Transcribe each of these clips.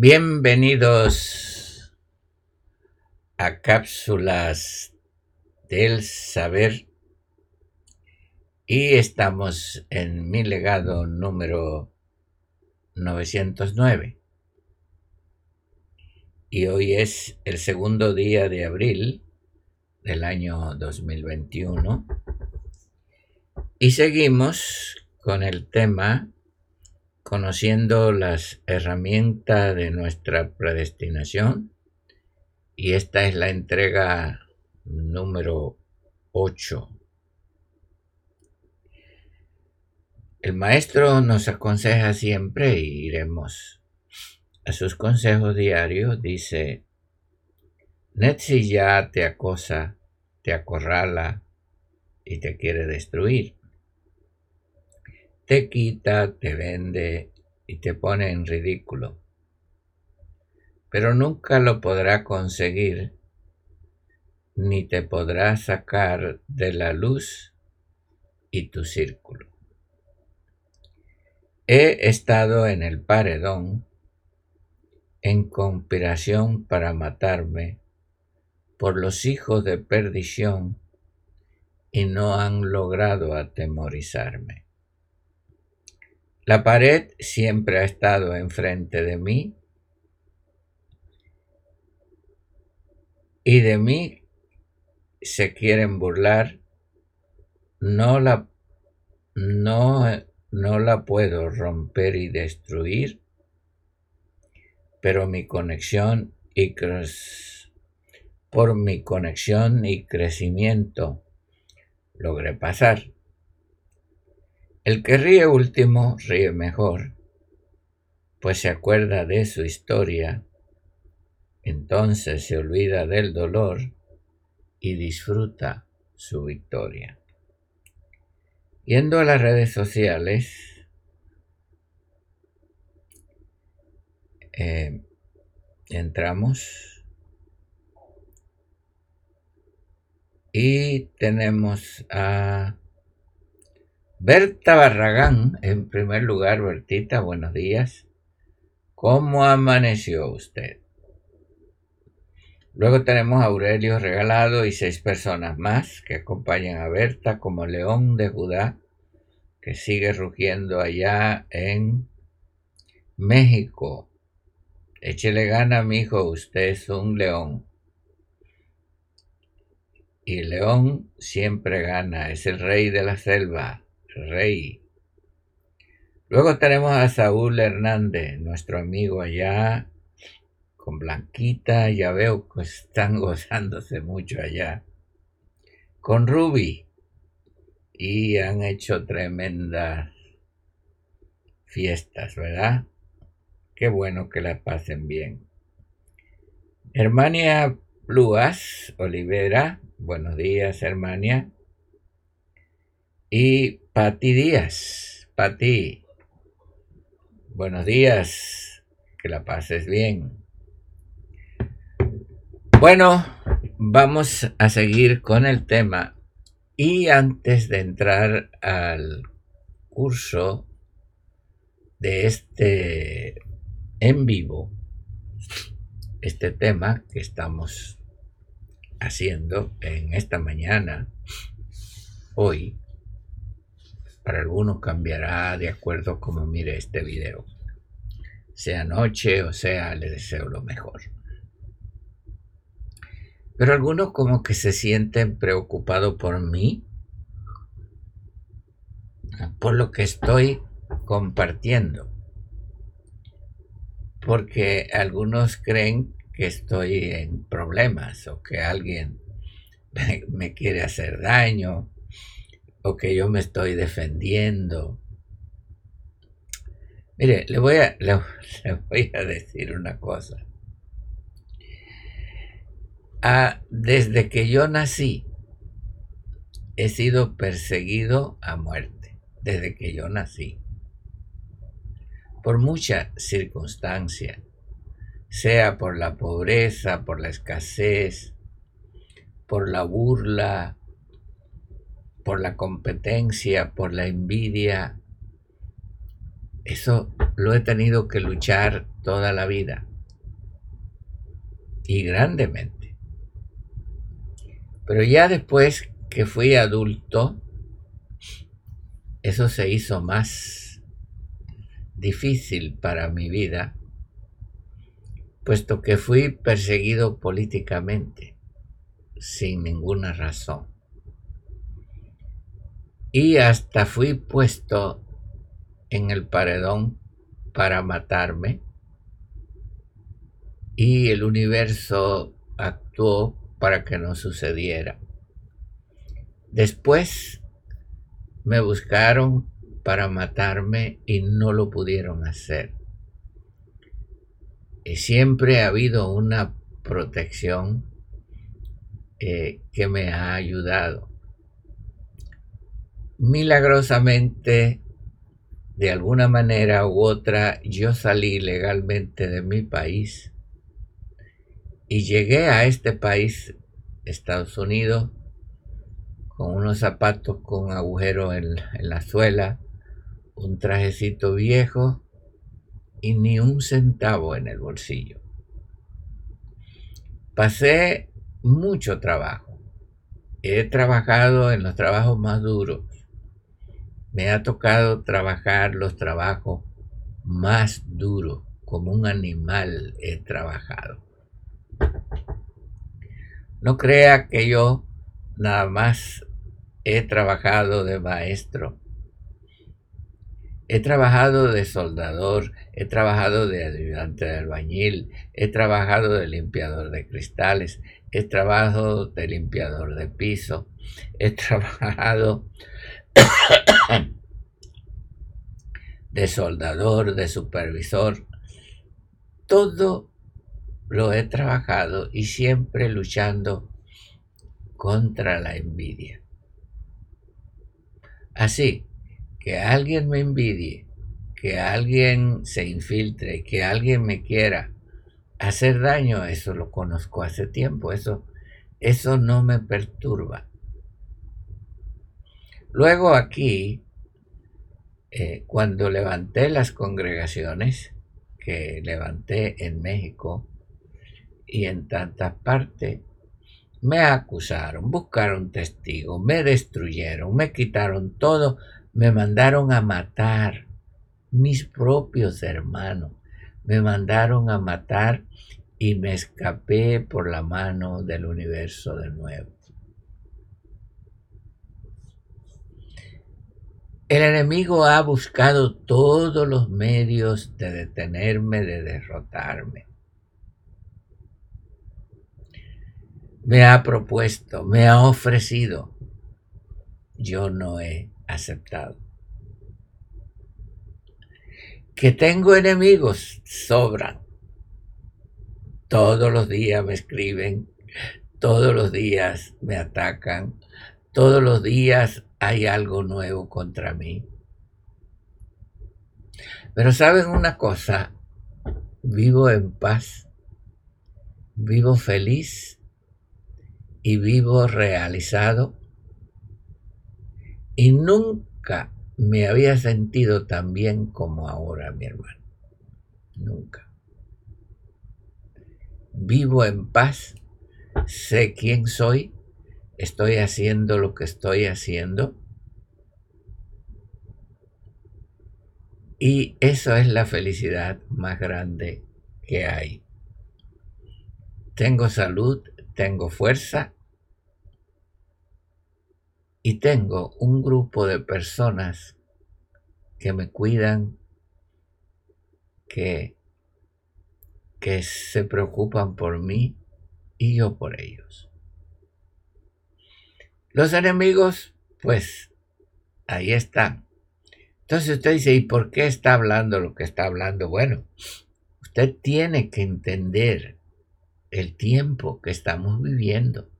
Bienvenidos a cápsulas del saber. Y estamos en mi legado número 909 y hoy es el segundo día de abril del año 2021 y seguimos con el tema conociendo las herramientas de nuestra predestinación y esta es la entrega número 8. El maestro nos aconseja siempre y iremos a sus consejos diarios. Dice, Netsi ya te acosa, te acorrala y te quiere destruir te quita, te vende y te pone en ridículo. Pero nunca lo podrá conseguir, ni te podrá sacar de la luz y tu círculo. He estado en el paredón en conspiración para matarme por los hijos de perdición y no han logrado atemorizarme. La pared siempre ha estado enfrente de mí y de mí se quieren burlar. No la, no, no la puedo romper y destruir, pero mi conexión y por mi conexión y crecimiento logré pasar. El que ríe último ríe mejor, pues se acuerda de su historia, entonces se olvida del dolor y disfruta su victoria. Yendo a las redes sociales, eh, entramos y tenemos a Berta Barragán, en primer lugar, Bertita, buenos días. ¿Cómo amaneció usted? Luego tenemos a Aurelio Regalado y seis personas más que acompañan a Berta como león de Judá, que sigue rugiendo allá en México. Échele gana, mijo, usted es un león. Y el león siempre gana, es el rey de la selva rey. Luego tenemos a Saúl Hernández, nuestro amigo allá, con Blanquita, ya veo que están gozándose mucho allá, con Ruby, y han hecho tremendas fiestas, ¿verdad? Qué bueno que la pasen bien. Hermania Bluas Olivera, buenos días, Hermania. Y Pati Díaz, Pati, buenos días, que la pases bien. Bueno, vamos a seguir con el tema y antes de entrar al curso de este en vivo, este tema que estamos haciendo en esta mañana, hoy, para algunos cambiará de acuerdo a cómo mire este video. Sea noche o sea, le deseo lo mejor. Pero algunos como que se sienten preocupados por mí. por lo que estoy compartiendo. Porque algunos creen que estoy en problemas o que alguien me, quiere hacer daño que yo me estoy defendiendo. Mire, le voy a, le, voy a decir una cosa. Ah, desde que yo nací, he sido perseguido a muerte, desde que yo nací, por muchas circunstancias, sea por la pobreza, por la escasez, por la burla, por la competencia, por la envidia. Eso lo he tenido que luchar toda la vida y grandemente. Pero ya después que fui adulto, eso se hizo más difícil para mi vida, puesto que fui perseguido políticamente sin ninguna razón. Y hasta fui puesto en el paredón para matarme. Y el universo actuó para que no sucediera. Después me buscaron para matarme y no lo pudieron hacer. Y siempre ha habido una protección eh, que me ha ayudado. Milagrosamente, de alguna manera u otra, yo salí legalmente de mi país y llegué a este país, Estados Unidos, con unos zapatos con agujero en, en la suela, un trajecito viejo y ni un centavo en el bolsillo. Pasé mucho trabajo. He trabajado en los trabajos más duros. Me ha tocado trabajar los trabajos más duros. Como un animal he trabajado. No crea que yo nada más he trabajado de maestro. He trabajado de soldador, he trabajado de ayudante de albañil, he trabajado de limpiador de cristales, he trabajado de limpiador de piso, he trabajado de soldador, de supervisor. Todo lo he trabajado y siempre luchando contra la envidia. Así que alguien me envidie, que alguien se infiltre, que alguien me quiera hacer daño, eso lo conozco hace tiempo, eso, eso no me perturba. Luego aquí, eh, cuando levanté las congregaciones, que levanté en México y en tantas partes, me acusaron, buscaron testigos, me destruyeron, me quitaron todo, me mandaron a matar mis propios hermanos, me mandaron a matar y me escapé por la mano del universo de nuevo. El enemigo ha buscado todos los medios de detenerme, de derrotarme. Me ha propuesto, me ha ofrecido. Yo no he aceptado. Que tengo enemigos, sobran. Todos los días me escriben, todos los días me atacan, todos los días hay algo nuevo contra mí. Pero saben una cosa, vivo en paz, vivo feliz y vivo realizado. Y nunca me había sentido tan bien como ahora, mi hermano. Nunca vivo en paz, sé quién soy, estoy haciendo lo que estoy haciendo. Y eso es la felicidad más grande que hay. Tengo salud, tengo fuerza y tengo un grupo de personas que me cuidan, que, que se preocupan por mí y yo por ellos. Los enemigos, pues, ahí están. Entonces usted dice, ¿y por qué está hablando lo que está hablando? Bueno, usted tiene que entender el tiempo que estamos viviendo.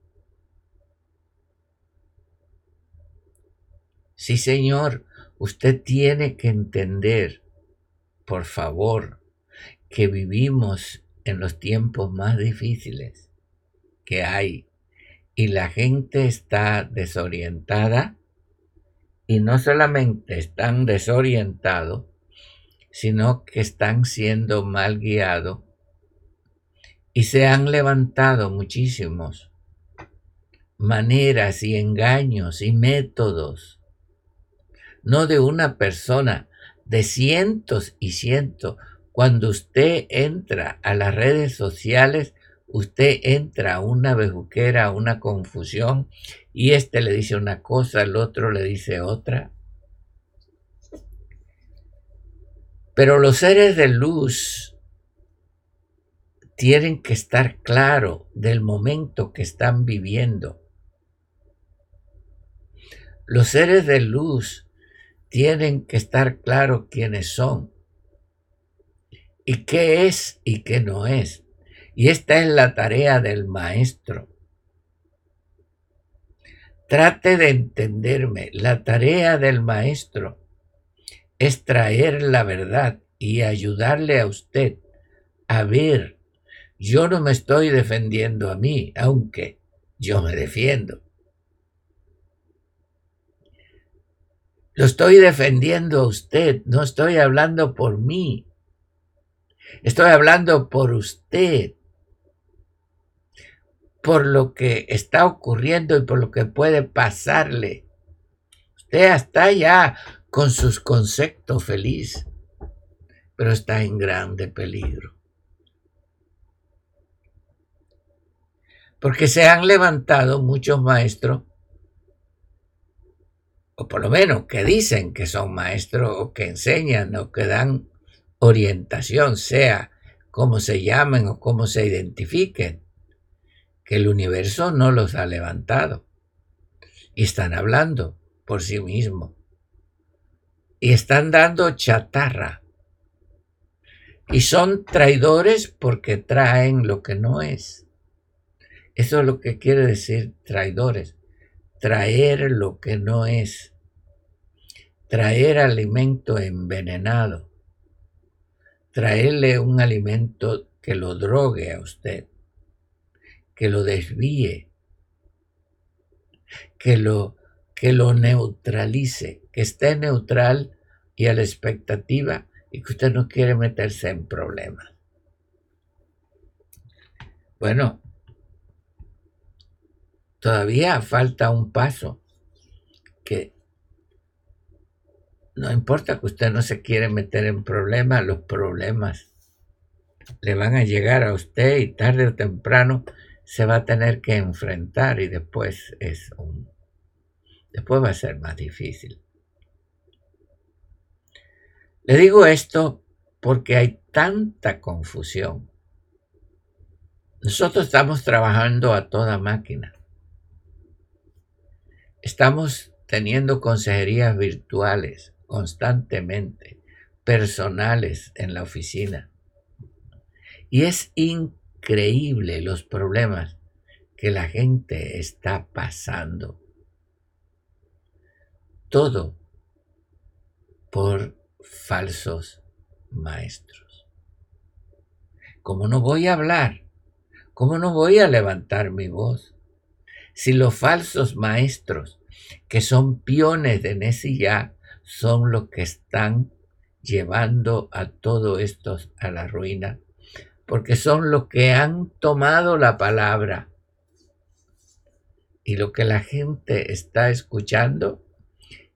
Sí, Señor, usted tiene que entender, por favor, que vivimos en los tiempos más difíciles que hay y la gente está desorientada y no solamente están desorientados, sino que están siendo mal guiados y se han levantado muchísimos maneras y engaños y métodos, no de una persona, de cientos y cientos. Cuando usted entra a las redes sociales, usted entra a una bejuquera, a una confusión, y este le dice una cosa, el otro le dice otra. Pero los seres de luz tienen que estar claros del momento que están viviendo. Los seres de luz tienen que estar claros quiénes son y qué es y qué no es. Y esta es la tarea del maestro. Trate de entenderme. La tarea del maestro es traer la verdad y ayudarle a usted a ver. Yo no me estoy defendiendo a mí, aunque yo me defiendo. Lo estoy defendiendo a usted, no estoy hablando por mí. Estoy hablando por usted por lo que está ocurriendo y por lo que puede pasarle. Usted está ya con sus conceptos feliz, pero está en grande peligro. Porque se han levantado muchos maestros, o por lo menos que dicen que son maestros o que enseñan o que dan orientación, sea como se llamen o cómo se identifiquen que el universo no los ha levantado. Y están hablando por sí mismos. Y están dando chatarra. Y son traidores porque traen lo que no es. Eso es lo que quiere decir traidores. Traer lo que no es. Traer alimento envenenado. Traerle un alimento que lo drogue a usted que lo desvíe, que lo, que lo neutralice, que esté neutral y a la expectativa y que usted no quiere meterse en problemas. Bueno, todavía falta un paso que no importa que usted no se quiere meter en problemas, los problemas le van a llegar a usted y tarde o temprano se va a tener que enfrentar y después es un después va a ser más difícil. Le digo esto porque hay tanta confusión. Nosotros estamos trabajando a toda máquina. Estamos teniendo consejerías virtuales constantemente, personales en la oficina. Y es increíble increíble los problemas que la gente está pasando. Todo por falsos maestros. Como no voy a hablar? ¿Cómo no voy a levantar mi voz? Si los falsos maestros, que son piones de Nesilla, son los que están llevando a todo esto a la ruina, porque son los que han tomado la palabra. Y lo que la gente está escuchando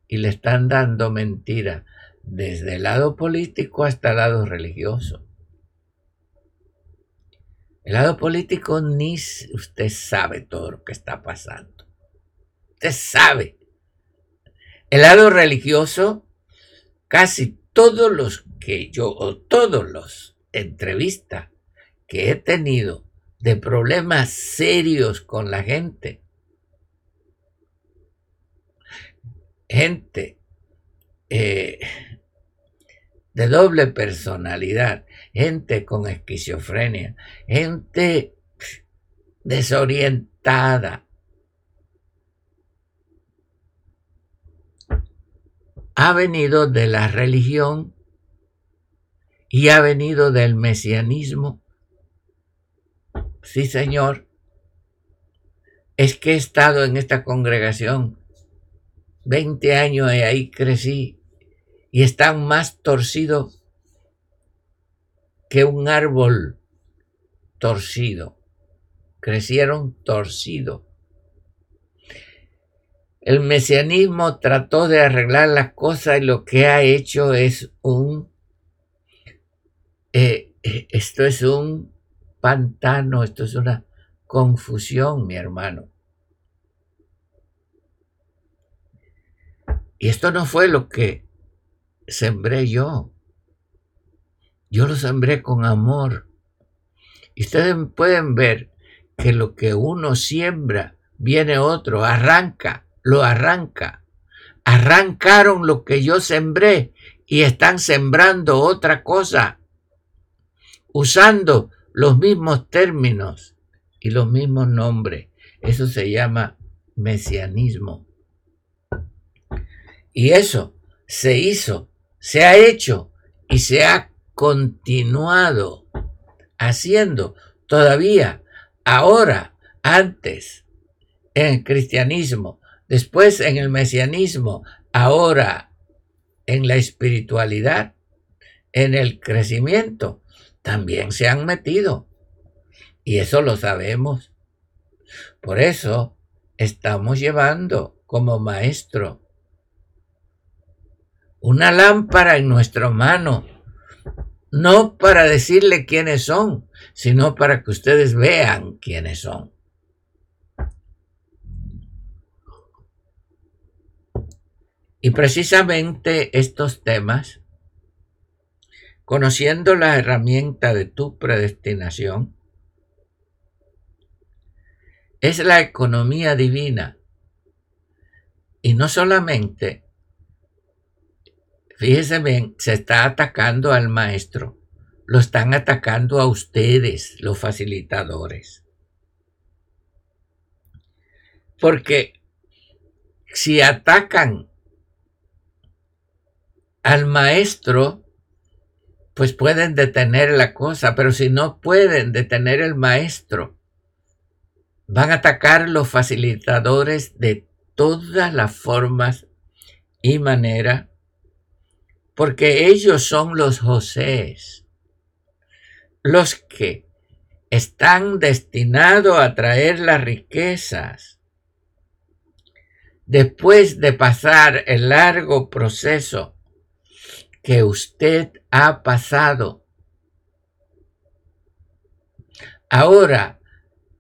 y le están dando mentira, desde el lado político hasta el lado religioso. El lado político ni usted sabe todo lo que está pasando. Usted sabe. El lado religioso, casi todos los que yo, o todos los entrevistas que he tenido de problemas serios con la gente, gente eh, de doble personalidad, gente con esquizofrenia, gente desorientada. Ha venido de la religión y ha venido del mesianismo. Sí, Señor. Es que he estado en esta congregación 20 años y ahí crecí y están más torcidos que un árbol torcido. Crecieron torcidos. El mesianismo trató de arreglar las cosas y lo que ha hecho es un... Eh, eh, esto es un pantano, esto es una confusión, mi hermano. Y esto no fue lo que sembré yo. Yo lo sembré con amor. Y ustedes pueden ver que lo que uno siembra, viene otro, arranca, lo arranca. Arrancaron lo que yo sembré y están sembrando otra cosa, usando los mismos términos y los mismos nombres. Eso se llama mesianismo. Y eso se hizo, se ha hecho y se ha continuado haciendo todavía, ahora, antes, en el cristianismo, después en el mesianismo, ahora en la espiritualidad, en el crecimiento, también se han metido. Y eso lo sabemos. Por eso estamos llevando como maestro una lámpara en nuestra mano, no para decirle quiénes son, sino para que ustedes vean quiénes son. Y precisamente estos temas, conociendo la herramienta de tu predestinación, es la economía divina. Y no solamente Fíjese bien, se está atacando al maestro. Lo están atacando a ustedes, los facilitadores. Porque si atacan al maestro, pues pueden detener la cosa, pero si no pueden detener el maestro, van a atacar los facilitadores de todas las formas y maneras porque ellos son los Josés, los que están destinados a traer las riquezas. Después de pasar el largo proceso que usted ha pasado, ahora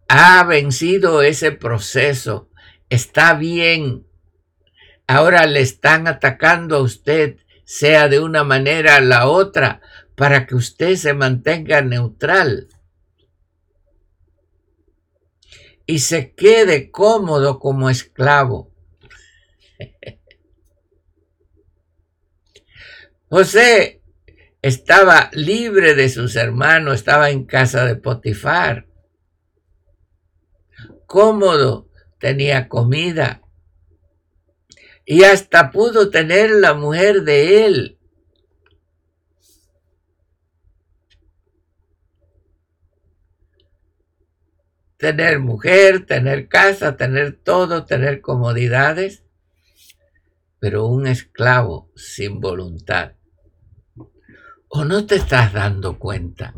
ha vencido ese proceso, está bien, ahora le están atacando a usted sea de una manera a la otra, para que usted se mantenga neutral. Y se quede cómodo como esclavo. José estaba libre de sus hermanos, estaba en casa de Potifar, cómodo, tenía comida, y hasta pudo tener la mujer de él. Tener mujer, tener casa, tener todo, tener comodidades, pero un esclavo sin voluntad. ¿O no te estás dando cuenta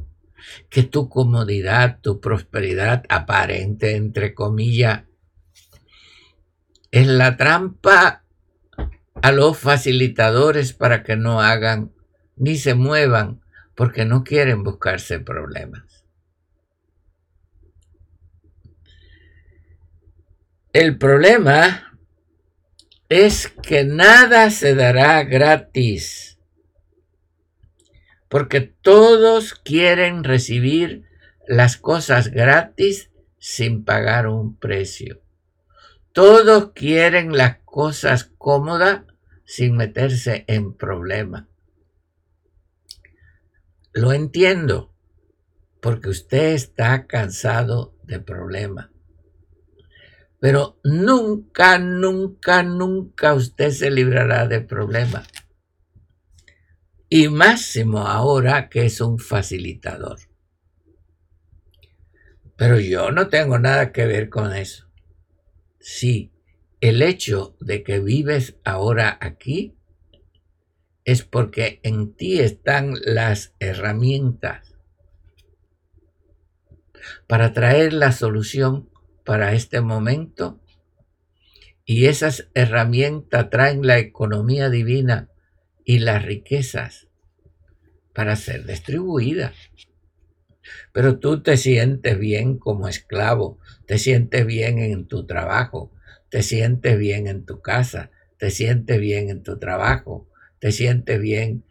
que tu comodidad, tu prosperidad aparente, entre comillas, es la trampa a los facilitadores para que no hagan ni se muevan porque no quieren buscarse problemas. El problema es que nada se dará gratis. Porque todos quieren recibir las cosas gratis sin pagar un precio. Todos quieren las cosas cómodas sin meterse en problemas. Lo entiendo, porque usted está cansado de problemas. Pero nunca, nunca, nunca usted se librará de problemas. Y máximo ahora que es un facilitador. Pero yo no tengo nada que ver con eso. Sí, el hecho de que vives ahora aquí es porque en ti están las herramientas para traer la solución para este momento y esas herramientas traen la economía divina y las riquezas para ser distribuidas. Pero tú te sientes bien como esclavo, te sientes bien en tu trabajo, te sientes bien en tu casa, te sientes bien en tu trabajo, te sientes bien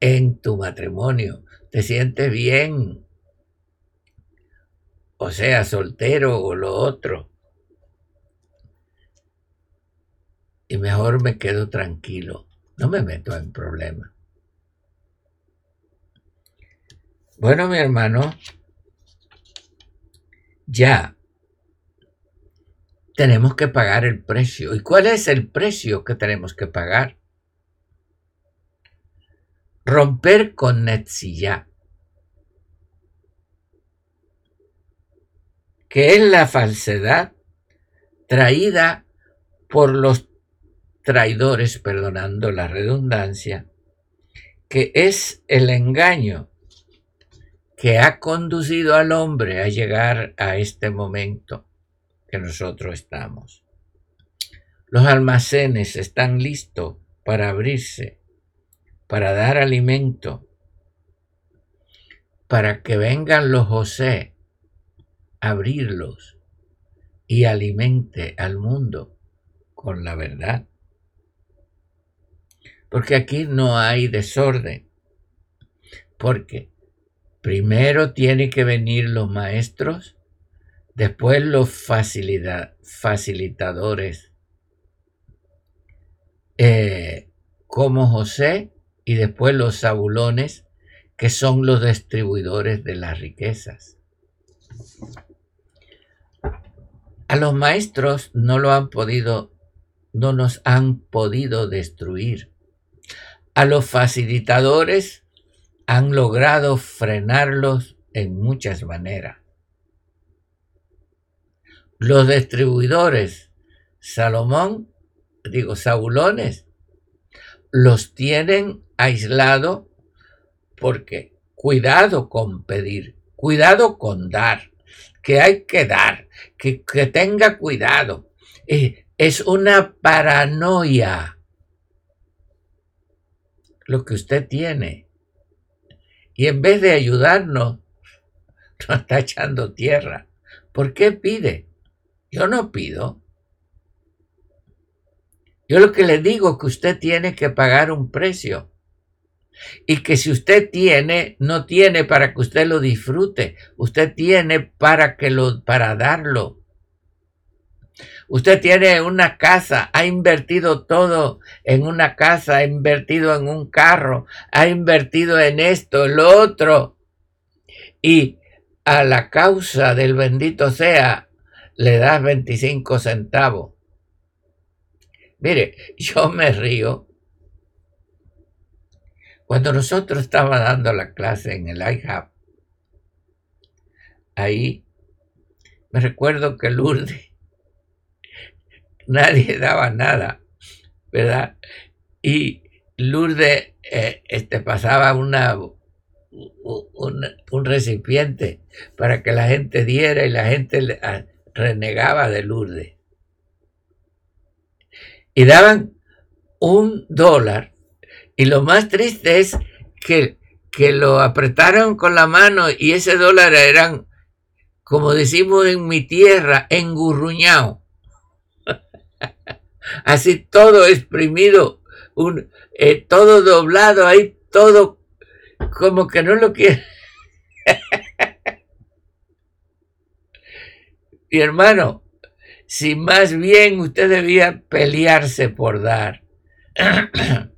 en tu matrimonio, te sientes bien, o sea, soltero o lo otro. Y mejor me quedo tranquilo, no me meto en problemas. Bueno, mi hermano, ya tenemos que pagar el precio. ¿Y cuál es el precio que tenemos que pagar? Romper con Netzilla, que es la falsedad traída por los traidores, perdonando la redundancia, que es el engaño que ha conducido al hombre a llegar a este momento que nosotros estamos. Los almacenes están listos para abrirse, para dar alimento, para que vengan los José a abrirlos y alimente al mundo con la verdad. Porque aquí no hay desorden, porque Primero tienen que venir los maestros, después los facilitadores eh, como José y después los sabulones que son los distribuidores de las riquezas. A los maestros no lo han podido, no nos han podido destruir. A los facilitadores han logrado frenarlos en muchas maneras. Los distribuidores, Salomón, digo, Sabulones, los tienen aislado porque cuidado con pedir, cuidado con dar, que hay que dar, que, que tenga cuidado. Eh, es una paranoia lo que usted tiene y en vez de ayudarnos, nos está echando tierra. ¿Por qué pide? Yo no pido. Yo lo que le digo es que usted tiene que pagar un precio. Y que si usted tiene, no tiene para que usted lo disfrute. Usted tiene para que lo, para darlo. Usted tiene una casa, ha invertido todo en una casa, ha invertido en un carro, ha invertido en esto, lo otro. Y a la causa del bendito sea, le das 25 centavos. Mire, yo me río. Cuando nosotros estábamos dando la clase en el IHAP, ahí me recuerdo que Lourdes nadie daba nada, ¿verdad? Y Lourdes eh, este, pasaba una, un, recipiente para que la gente diera y la gente renegaba de Lourdes. Y daban un dólar. Y lo más triste es que, que lo apretaron con la mano y ese dólar eran, como decimos en mi tierra, engurruñado. Así todo exprimido, un, eh, todo doblado ahí, todo como que no lo quiere. y hermano, si más bien usted debía pelearse por dar.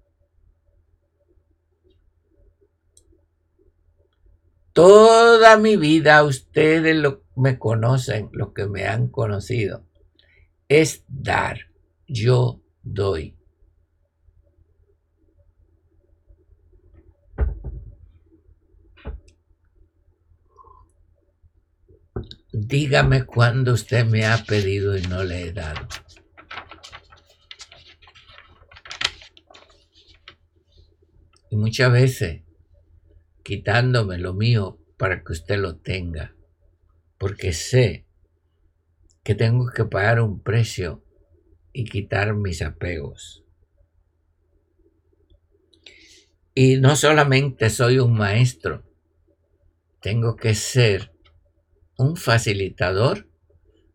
Toda mi vida ustedes lo, me conocen, los que me han conocido, es dar. Yo doy. Dígame cuándo usted me ha pedido y no le he dado. Y muchas veces quitándome lo mío para que usted lo tenga, porque sé que tengo que pagar un precio y quitar mis apegos. Y no solamente soy un maestro, tengo que ser un facilitador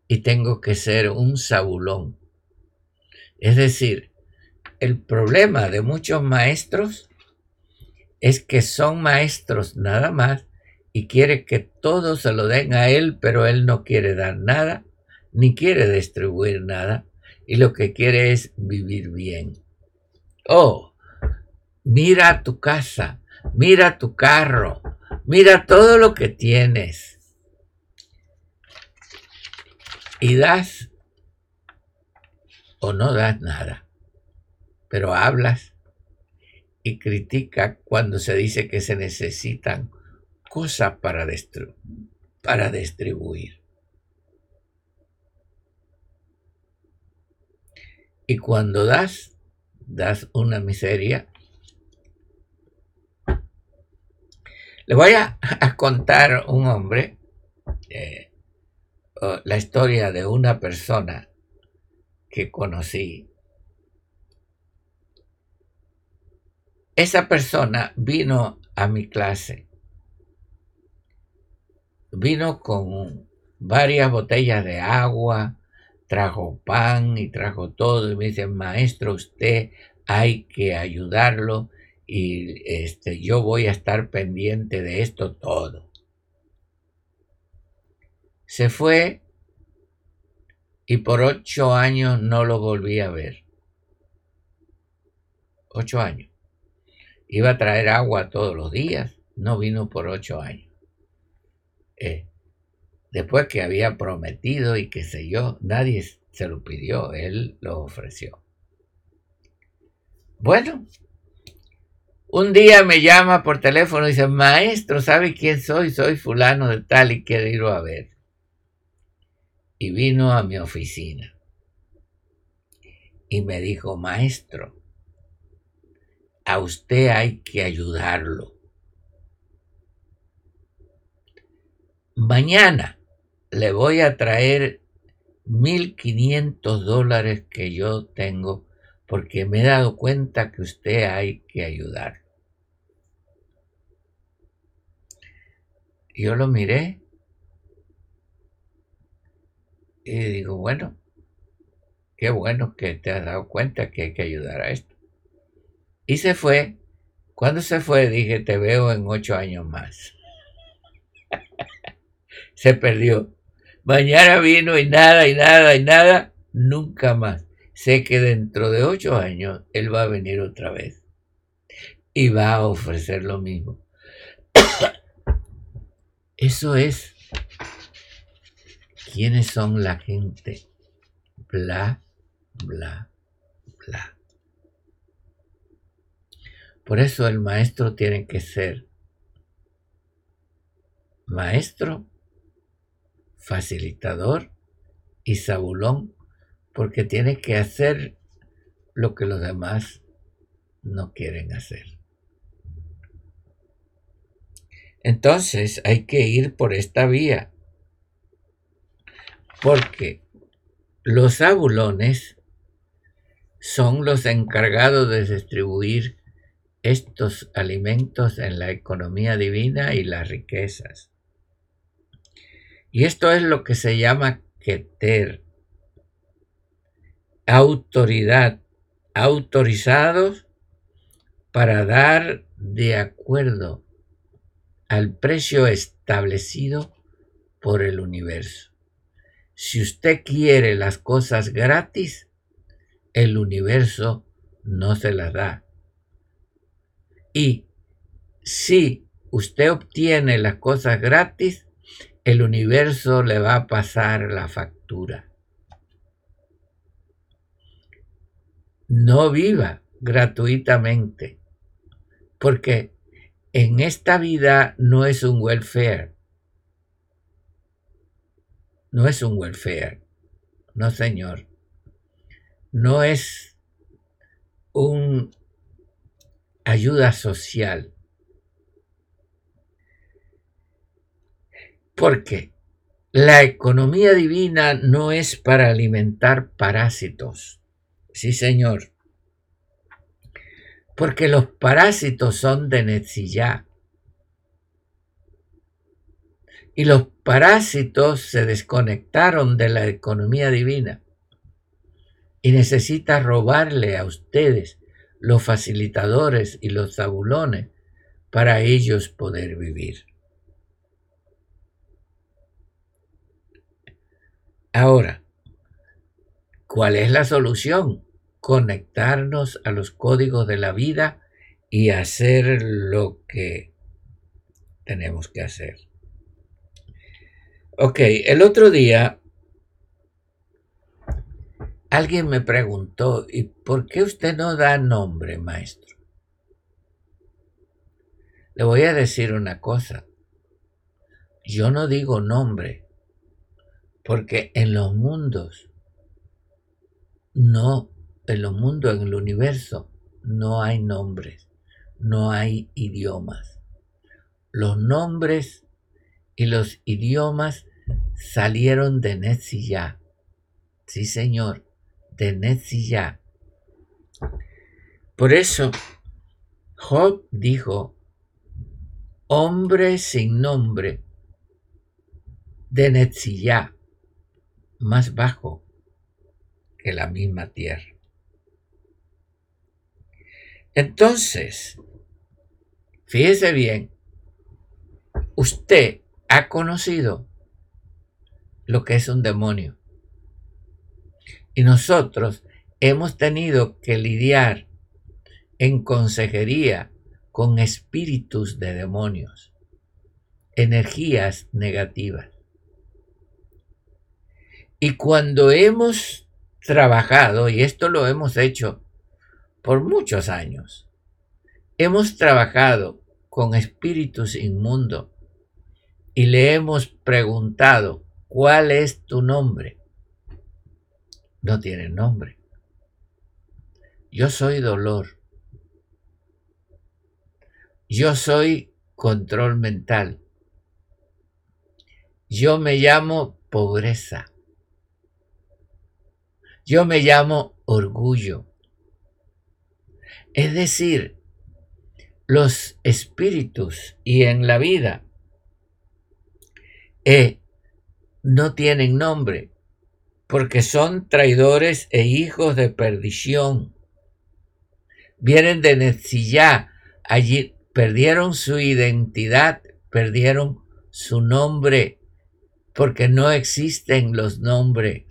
y tengo que ser un sabulón. Es decir, el problema de muchos maestros es que son maestros nada más y quiere que todo se lo den a él, pero él no quiere dar nada, ni quiere distribuir nada, y lo que quiere es vivir bien. Oh, mira tu casa, mira tu carro, mira todo lo que tienes. Y das o no das nada, pero hablas y critica cuando se dice que se necesitan cosas para, para distribuir. Y cuando das, das una miseria. Le voy a, contar un hombre, eh, la historia de una persona que conocí Esa persona vino a mi clase. Vino con varias botellas de agua, trajo pan y trajo todo y me dice, maestro, usted hay que ayudarlo y este, yo voy a estar pendiente de esto todo. Se fue y por ocho años no lo volví a ver. Ocho años. Iba a traer agua todos los días, no vino por ocho años. Eh, después que había prometido y qué sé yo, nadie se lo pidió, él lo ofreció. Bueno, un día me llama por teléfono y dice, maestro, ¿sabe quién soy? Soy fulano de tal y quiero irlo a ver. Y vino a mi oficina y me dijo, maestro, a usted hay que ayudarlo. Mañana le voy a traer 1.500 dólares que yo tengo porque me he dado cuenta que usted hay que ayudar. Yo lo miré y digo, bueno, qué bueno que te has dado cuenta que hay que ayudar a esto. Y se fue. Cuando se fue dije, te veo en ocho años más. se perdió. Mañana vino y nada, y nada, y nada, nunca más. Sé que dentro de ocho años él va a venir otra vez y va a ofrecer lo mismo. Eso es. ¿Quiénes son la gente? Bla, bla, bla. Por eso el maestro tiene que ser maestro, facilitador y sabulón, porque tiene que hacer lo que los demás no quieren hacer. Entonces hay que ir por esta vía, porque los sabulones son los encargados de distribuir estos alimentos en la economía divina y las riquezas. Y esto es lo que se llama Keter, autoridad, autorizados para dar de acuerdo al precio establecido por el universo. Si usted quiere las cosas gratis, el universo no se las da. Y si usted obtiene las cosas gratis, el universo le va a pasar la factura. No viva gratuitamente, porque en esta vida no es un welfare. No es un welfare. No, señor. No es un ayuda social. Porque la economía divina no es para alimentar parásitos. Sí, señor. Porque los parásitos son de Netzillá. Y los parásitos se desconectaron de la economía divina. Y necesita robarle a ustedes los facilitadores y los zabulones para ellos poder vivir. Ahora, ¿cuál es la solución? Conectarnos a los códigos de la vida y hacer lo que tenemos que hacer. Ok, el otro día alguien me preguntó, ¿y por qué usted no da nombre, maestro? Le voy a decir una cosa. Yo no digo nombre porque en los mundos, no, en los mundos, en el universo, no hay nombres, no hay idiomas. Los nombres y los idiomas salieron de Netzillá. Sí, señor, de Netzillá. Por eso, Job dijo, hombre sin nombre de Netzillá más bajo que la misma tierra. Entonces, fíjese bien, usted ha conocido lo que es un demonio. Y nosotros hemos tenido que lidiar en consejería con espíritus de demonios, energías negativas. Y cuando hemos trabajado, y esto lo hemos hecho por muchos años, hemos trabajado con espíritus inmundos y le hemos preguntado, ¿cuál es tu nombre? No tiene nombre. Yo soy dolor. Yo soy control mental. Yo me llamo pobreza. Yo me llamo orgullo. Es decir, los espíritus y en la vida eh, no tienen nombre porque son traidores e hijos de perdición. Vienen de Netzillá, allí perdieron su identidad, perdieron su nombre, porque no existen los nombres.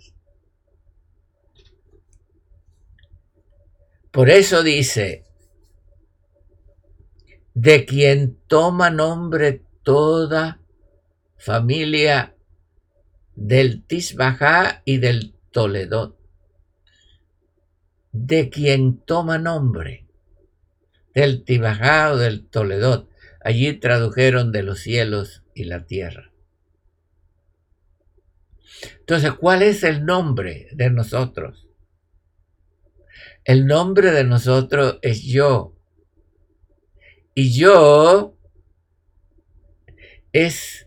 Por eso dice, de quien toma nombre toda familia del Tisbajá y del Toledo, de quien toma nombre del Tibajá o del Toledo. Allí tradujeron de los cielos y la tierra. Entonces, ¿cuál es el nombre de nosotros? El nombre de nosotros es yo. Y yo es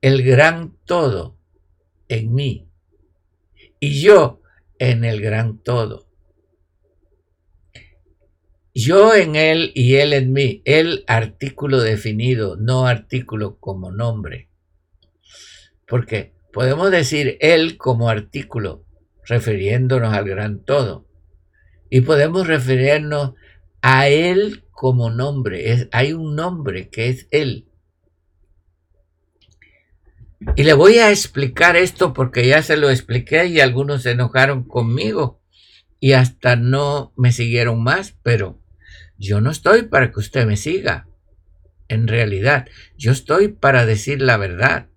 el gran todo en mí. Y yo en el gran todo. Yo en él y él en mí. El artículo definido, no artículo como nombre. Porque podemos decir él como artículo, refiriéndonos al gran todo. Y podemos referirnos a Él como nombre. Es, hay un nombre que es Él. Y le voy a explicar esto porque ya se lo expliqué y algunos se enojaron conmigo y hasta no me siguieron más, pero yo no estoy para que usted me siga. En realidad, yo estoy para decir la verdad.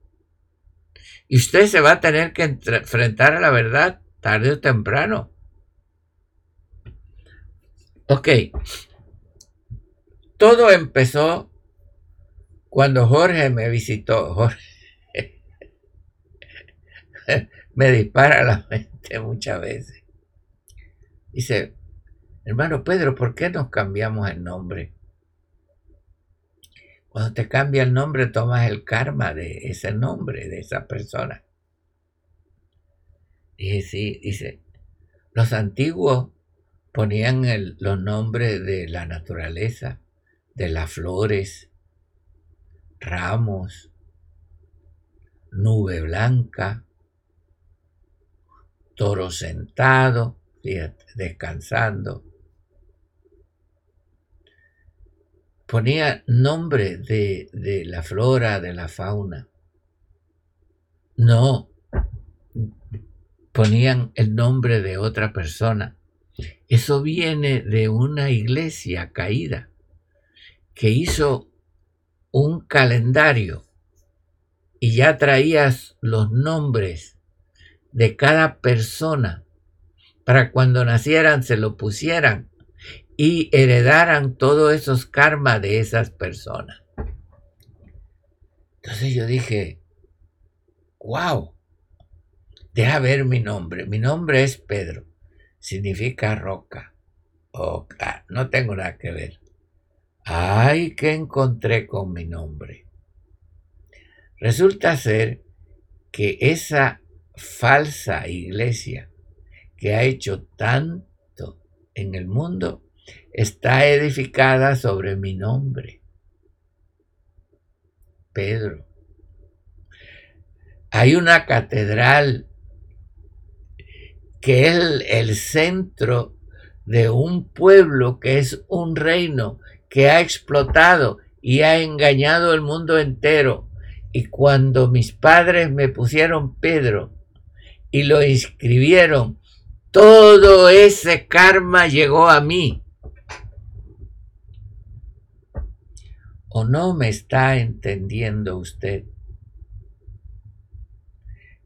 Y usted se va a tener que enfrentar a la verdad tarde o temprano. Ok. Todo empezó cuando Jorge me visitó. Jorge me dispara la mente muchas veces. Dice, hermano Pedro, ¿por qué nos cambiamos el nombre? Cuando te cambia el nombre, tomas el karma de ese nombre, de esa persona. Dije, sí, dice, los antiguos ponían los nombres de la naturaleza, de las flores, ramos, nube blanca, toro sentado, descansando. Ponía nombre de, de la flora, de la fauna. No, ponían el nombre de otra persona. Eso viene de una iglesia caída que hizo un calendario y ya traías los nombres de cada persona para cuando nacieran se lo pusieran y heredaran todos esos karmas de esas personas. Entonces yo dije, wow, deja ver mi nombre. Mi nombre es Pedro, significa roca. Oh, no tengo nada que ver. Ay, ¿qué encontré con mi nombre? Resulta ser que esa falsa iglesia que ha hecho tanto en el mundo está edificada sobre mi nombre. Pedro. Hay una catedral que es el, el, centro de un pueblo que es un reino que ha explotado y ha engañado el mundo entero. Y cuando mis padres me pusieron Pedro, y lo inscribieron, todo ese karma llegó a mí. ¿O no me está entendiendo usted?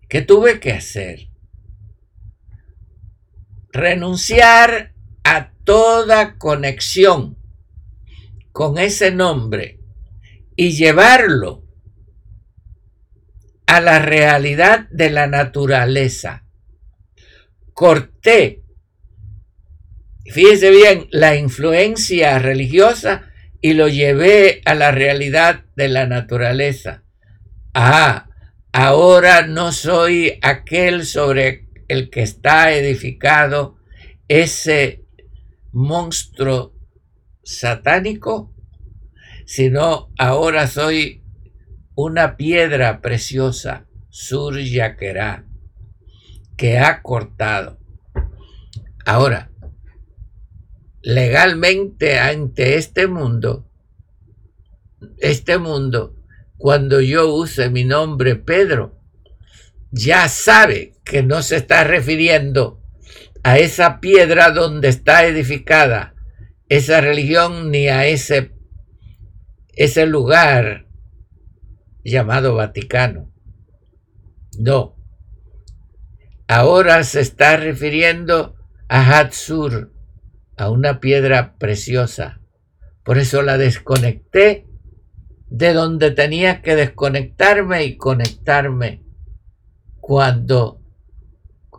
¿Qué tuve que hacer? Renunciar a toda conexión con ese nombre y llevarlo a la realidad de la naturaleza. Corté, fíjese bien, la influencia religiosa y lo llevé a la realidad de la naturaleza. Ah, ahora no soy aquel sobre el que está edificado ese monstruo satánico, sino ahora soy una piedra preciosa, Sur Yaquerá, que ha cortado. Ahora, legalmente ante este mundo, este mundo, cuando yo use mi nombre Pedro, ya sabe que no se está refiriendo a esa piedra donde está edificada esa religión ni a ese, ese lugar llamado Vaticano. No. Ahora se está refiriendo a Hatsur, a una piedra preciosa. Por eso la desconecté de donde tenía que desconectarme y conectarme cuando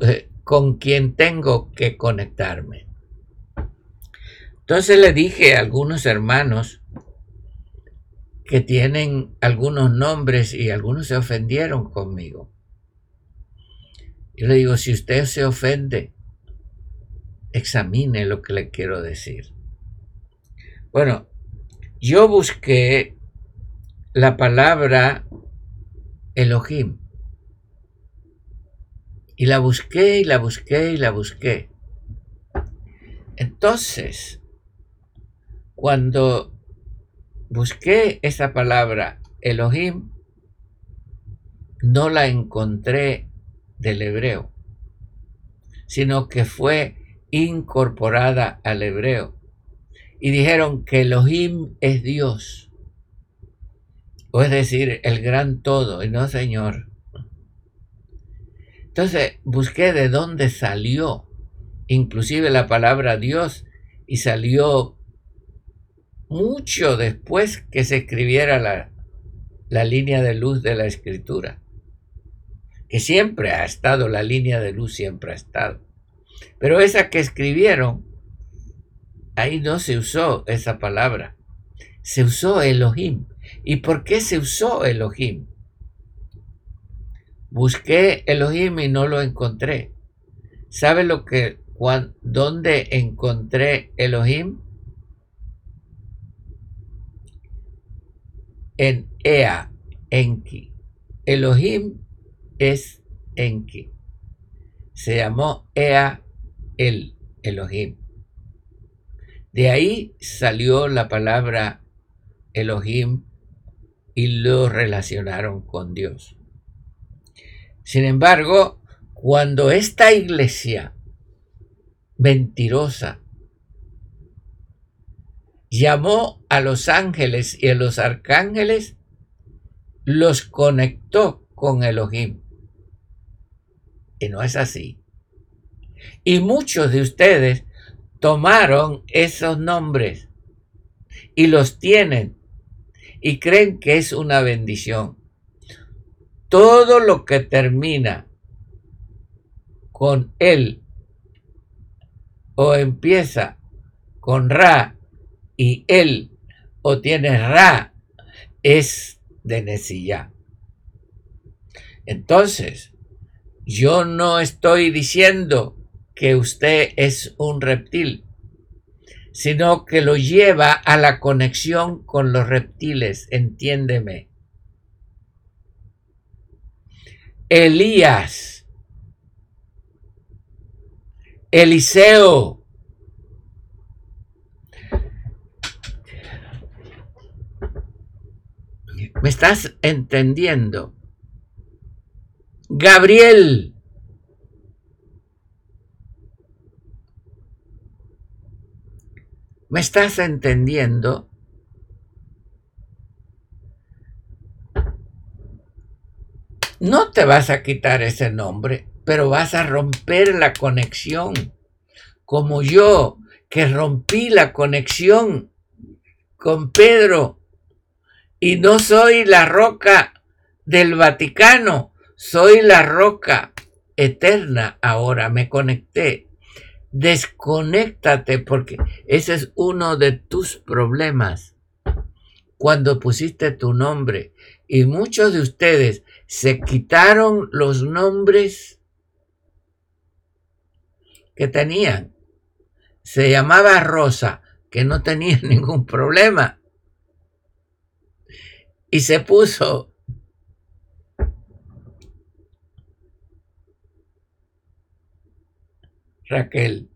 con quien tengo que conectarme. Entonces le dije a algunos hermanos que tienen algunos nombres y algunos se ofendieron conmigo. Yo le digo, si usted se ofende, examine lo que le quiero decir. Bueno, yo busqué la palabra Elohim. Y la busqué y la busqué y la busqué. Entonces, cuando busqué esa palabra Elohim, no la encontré del hebreo, sino que fue incorporada al hebreo. Y dijeron que Elohim es Dios, o es decir, el gran todo, y no Señor. Entonces busqué de dónde salió inclusive la palabra Dios y salió mucho después que se escribiera la, la línea de luz de la escritura, que siempre ha estado, la línea de luz siempre ha estado. Pero esa que escribieron, ahí no se usó esa palabra, se usó Elohim. ¿Y por qué se usó Elohim? Busqué Elohim y no lo encontré. ¿Sabe lo que, dónde encontré Elohim? En Ea, Enki. Elohim es Enki. Se llamó Ea el Elohim. De ahí salió la palabra Elohim y lo relacionaron con Dios. Sin embargo, cuando esta iglesia mentirosa llamó a los ángeles y a los arcángeles, los conectó con Elohim. Y no es así. Y muchos de ustedes tomaron esos nombres y los tienen y creen que es una bendición. Todo lo que termina con él o empieza con Ra y él o tiene Ra es de Nesilla. Entonces, yo no estoy diciendo que usted es un reptil, sino que lo lleva a la conexión con los reptiles, entiéndeme. Elías, Eliseo, ¿me estás entendiendo? Gabriel, ¿Me estás entendiendo? No te vas a quitar ese nombre, pero vas a romper la conexión, como yo, que rompí la conexión con Pedro. Y no soy la roca del Vaticano, soy la roca eterna ahora, me conecté Desconéctate porque ese es uno de tus problemas. Cuando pusiste tu nombre y muchos de ustedes se quitaron los nombres que tenían. Se llamaba Rosa, que no tenía ningún problema. Y se puso Raquel.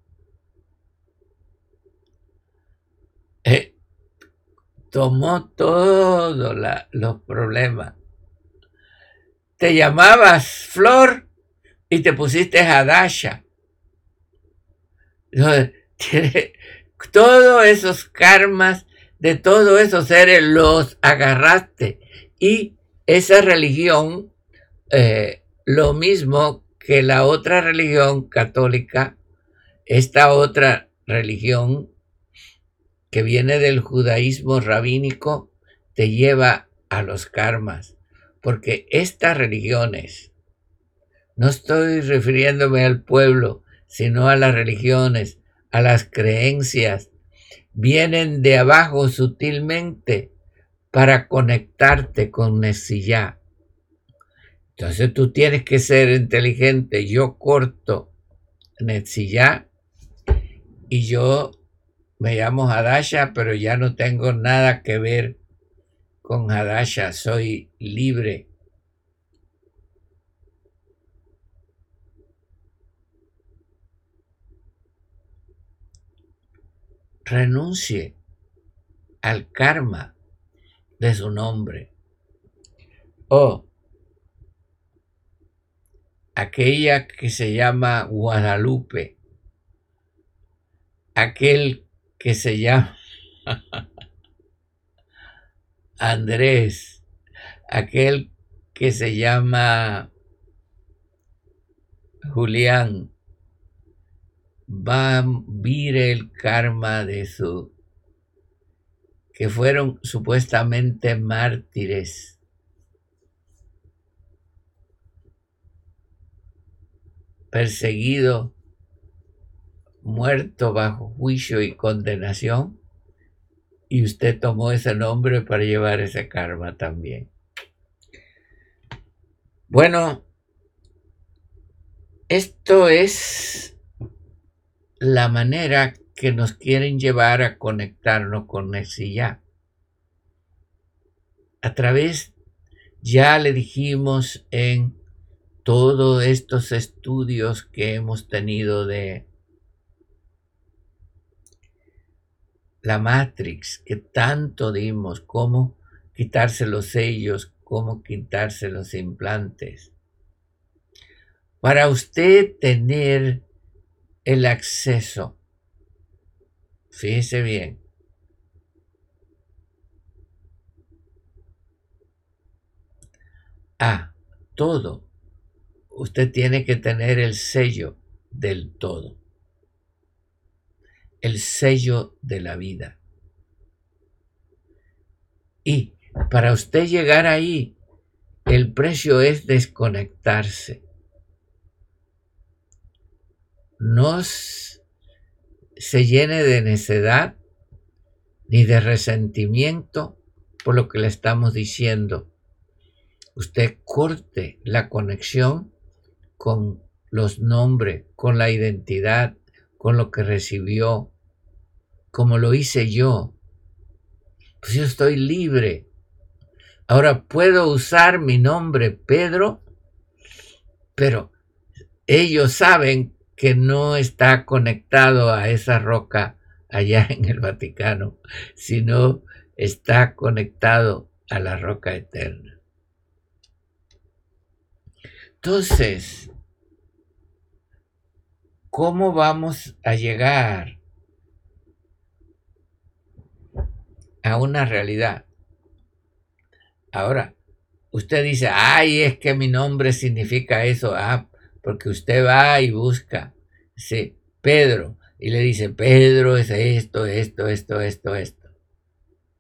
Eh, tomó todos los problemas. Te llamabas Flor y te pusiste Hadasha. Todos esos karmas de todos esos seres los agarraste. Y esa religión, eh, lo mismo que la otra religión católica, esta otra religión que viene del judaísmo rabínico te lleva a los karmas, porque estas religiones, no estoy refiriéndome al pueblo, sino a las religiones, a las creencias, vienen de abajo sutilmente para conectarte con Nesillá. Entonces tú tienes que ser inteligente. Yo corto Netzillá y yo me llamo Hadasha, pero ya no tengo nada que ver con Hadasha, soy libre. Renuncie al karma de su nombre. Oh, aquella que se llama Guadalupe, aquel que se llama Andrés, aquel que se llama Julián, va a vivir el karma de su que fueron supuestamente mártires. perseguido, muerto bajo juicio y condenación, y usted tomó ese nombre para llevar ese karma también. Bueno, esto es la manera que nos quieren llevar a conectarnos con ese. A través, ya le dijimos en todos estos estudios que hemos tenido de la Matrix, que tanto dimos, cómo quitarse los sellos, cómo quitarse los implantes. Para usted tener el acceso Fíjese bien. A todo. Usted tiene que tener el sello del todo. El sello de la vida. Y para usted llegar ahí, el precio es desconectarse. Nos se llene de necedad ni de resentimiento por lo que le estamos diciendo. Usted corte la conexión con los nombres, con la identidad, con lo que recibió, como lo hice yo. Pues yo estoy libre. Ahora puedo usar mi nombre Pedro, pero ellos saben que no está conectado a esa roca allá en el Vaticano, sino está conectado a la roca eterna. Entonces, ¿cómo vamos a llegar a una realidad? Ahora, usted dice, ay, es que mi nombre significa eso. Ah, porque usted va y busca, sí, Pedro, y le dice, Pedro es esto, esto, esto, esto, esto.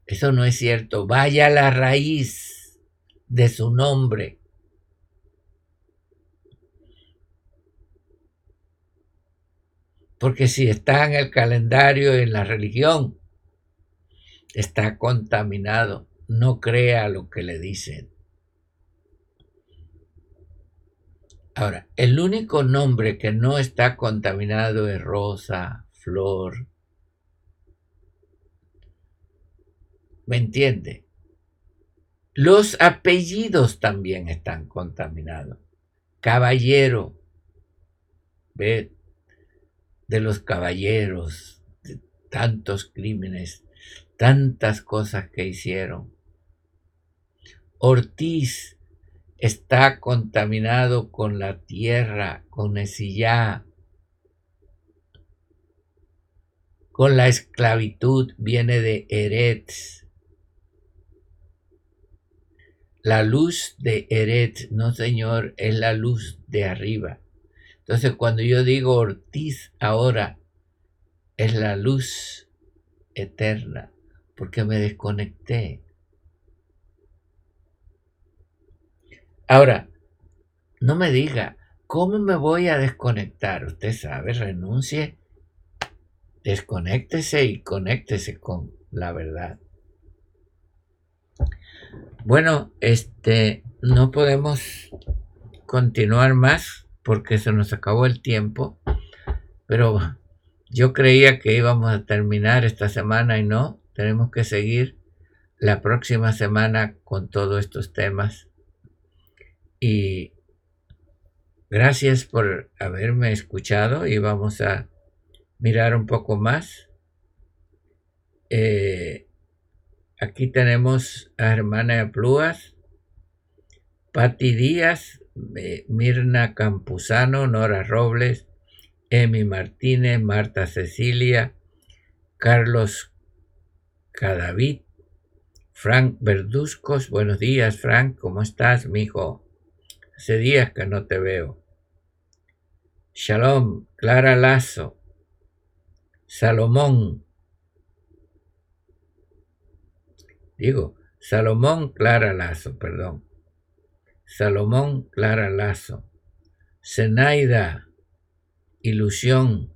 Eso no es cierto. Vaya a la raíz de su nombre. Porque si está en el calendario, en la religión, está contaminado. No crea lo que le dicen. Ahora, el único nombre que no está contaminado es Rosa, Flor. ¿Me entiende? Los apellidos también están contaminados. Caballero, ve, de los caballeros, de tantos crímenes, tantas cosas que hicieron. Ortiz, está contaminado con la tierra, con Esillá, con la esclavitud, viene de Eretz. La luz de Eretz, no señor, es la luz de arriba. Entonces cuando yo digo Ortiz ahora, es la luz eterna, porque me desconecté. Ahora, no me diga, ¿cómo me voy a desconectar? Usted sabe, renuncie, desconéctese y conéctese con la verdad. Bueno, este, no podemos continuar más porque se nos acabó el tiempo, pero yo creía que íbamos a terminar esta semana y no, tenemos que seguir la próxima semana con todos estos temas y gracias por haberme escuchado y vamos a mirar un poco más. Eh, aquí tenemos a hermana Plúas, Pati Díaz, Mirna Campuzano, Nora Robles, Emi Martínez, Marta Cecilia, Carlos Cadavid, Frank Verduzcos. Buenos días, Frank. ¿Cómo estás, mijo? Hace días que no te veo. Shalom, Clara Lazo, Salomón. Digo, Salomón Clara Lazo, perdón. Salomón Clara Lazo. Zenaida, Ilusión.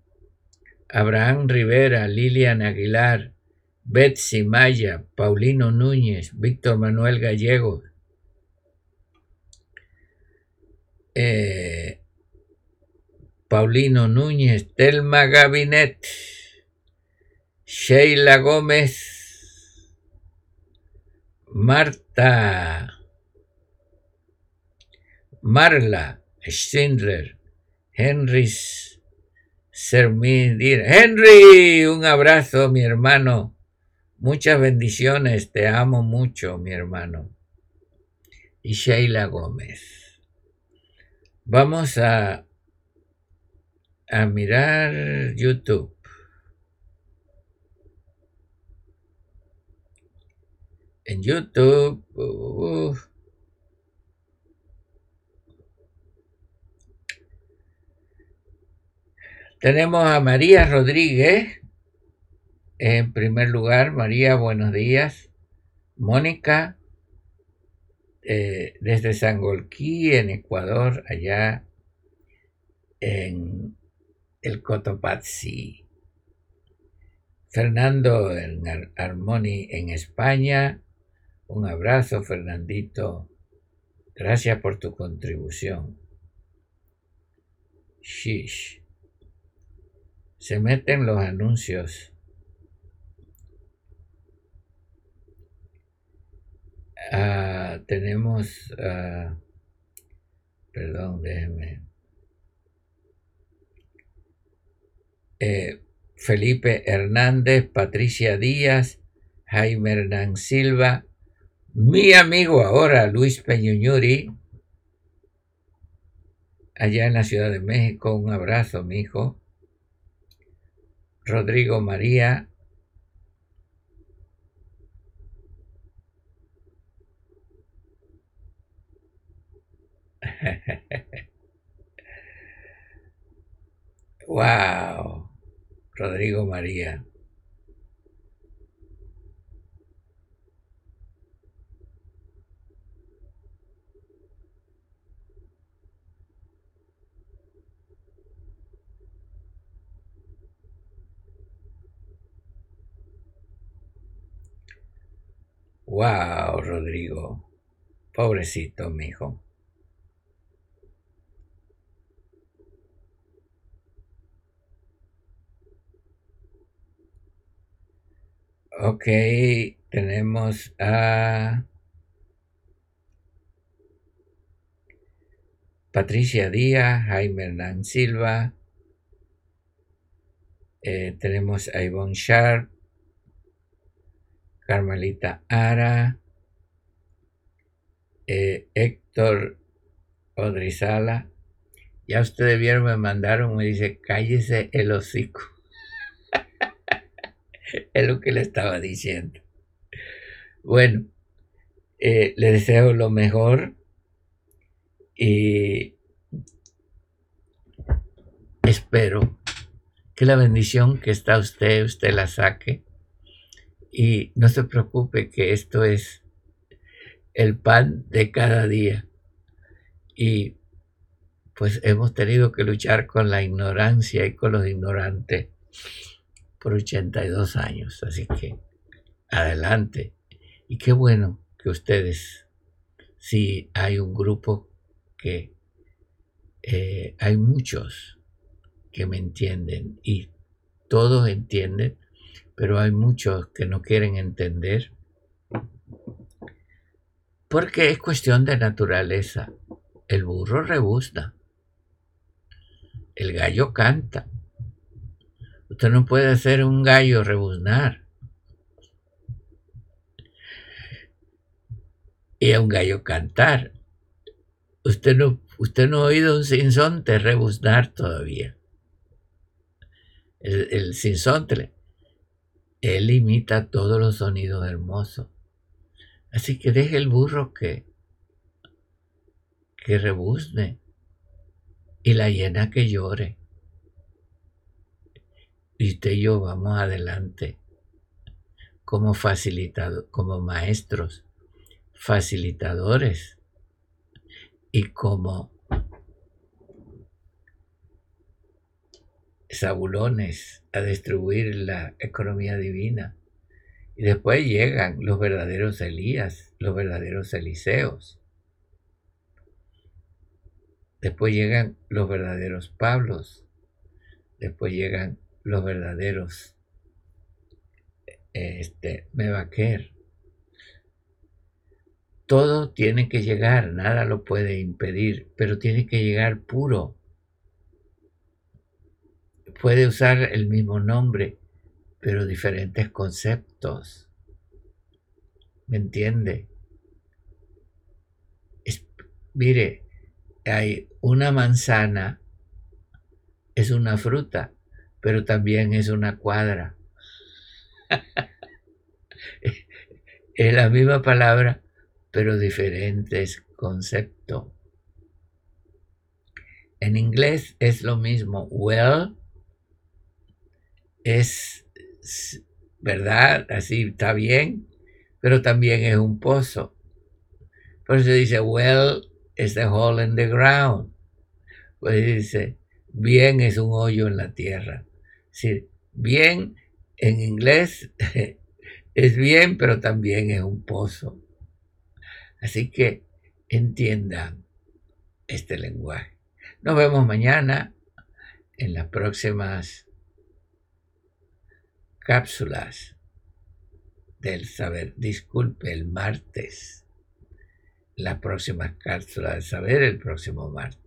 Abraham Rivera, Lilian Aguilar, Betsy Maya, Paulino Núñez, Víctor Manuel Gallegos. Eh, Paulino Núñez, Telma Gabinet, Sheila Gómez, Marta, Marla Schindler, Henry Sermín, Henry, un abrazo, mi hermano. Muchas bendiciones, te amo mucho, mi hermano. Y Sheila Gómez. Vamos a a mirar YouTube. En YouTube, tenemos a María Rodríguez. En primer lugar, María, buenos días. Mónica, eh, desde Sangolquí, en Ecuador, allá en el Cotopaxi. Fernando en Armoni en España. Un abrazo, Fernandito. Gracias por tu contribución. Shish. Se meten los anuncios. Ah, tenemos, ah, perdón, déjeme. Eh, Felipe Hernández, Patricia Díaz, Jaime Hernán Silva, mi amigo ahora Luis Peñuñuri, allá en la Ciudad de México, un abrazo, mi hijo. Rodrigo María. wow. Rodrigo María. Wow, Rodrigo. Pobrecito, mi hijo. Ok, tenemos a Patricia Díaz, Jaime Hernán Silva, eh, tenemos a Ivonne Sharp, Carmelita Ara, eh, Héctor Odrizala. Ya ustedes vieron, me mandaron, me dice, cállese el hocico. es lo que le estaba diciendo. Bueno, eh, le deseo lo mejor y espero que la bendición que está usted, usted la saque y no se preocupe que esto es el pan de cada día. Y pues hemos tenido que luchar con la ignorancia y con los ignorantes por 82 años. Así que adelante. Y qué bueno que ustedes, si hay un grupo que eh, hay muchos que me entienden y todos entienden, pero hay muchos que no quieren entender porque es cuestión de naturaleza. El burro rebuzna, el gallo canta, Usted no puede hacer un gallo rebuznar. Y a un gallo cantar. Usted no Usted no ha oído un sinsonte rebuznar todavía. El, el sinsonte, él imita todos los sonidos hermosos. Así que deje el burro que, que rebuzne y la llena que llore. Y usted y yo vamos adelante como facilitadores, como maestros, facilitadores y como sabulones a distribuir la economía divina. Y después llegan los verdaderos Elías, los verdaderos Eliseos. Después llegan los verdaderos Pablos. Después llegan los verdaderos este, Mebaquer. Todo tiene que llegar, nada lo puede impedir, pero tiene que llegar puro. Puede usar el mismo nombre, pero diferentes conceptos. ¿Me entiende? mire, hay una manzana, es una fruta, pero también es una cuadra. es la misma palabra, pero diferentes conceptos. En inglés es lo mismo. Well es verdad, así está bien, pero también es un pozo. Por eso dice, well is the hole in the ground. Pues dice, bien es un hoyo en la tierra. Es bien en inglés es bien, pero también es un pozo. Así que entiendan este lenguaje. Nos vemos mañana en las próximas cápsulas del saber. Disculpe, el martes. La próxima cápsula del saber el próximo martes.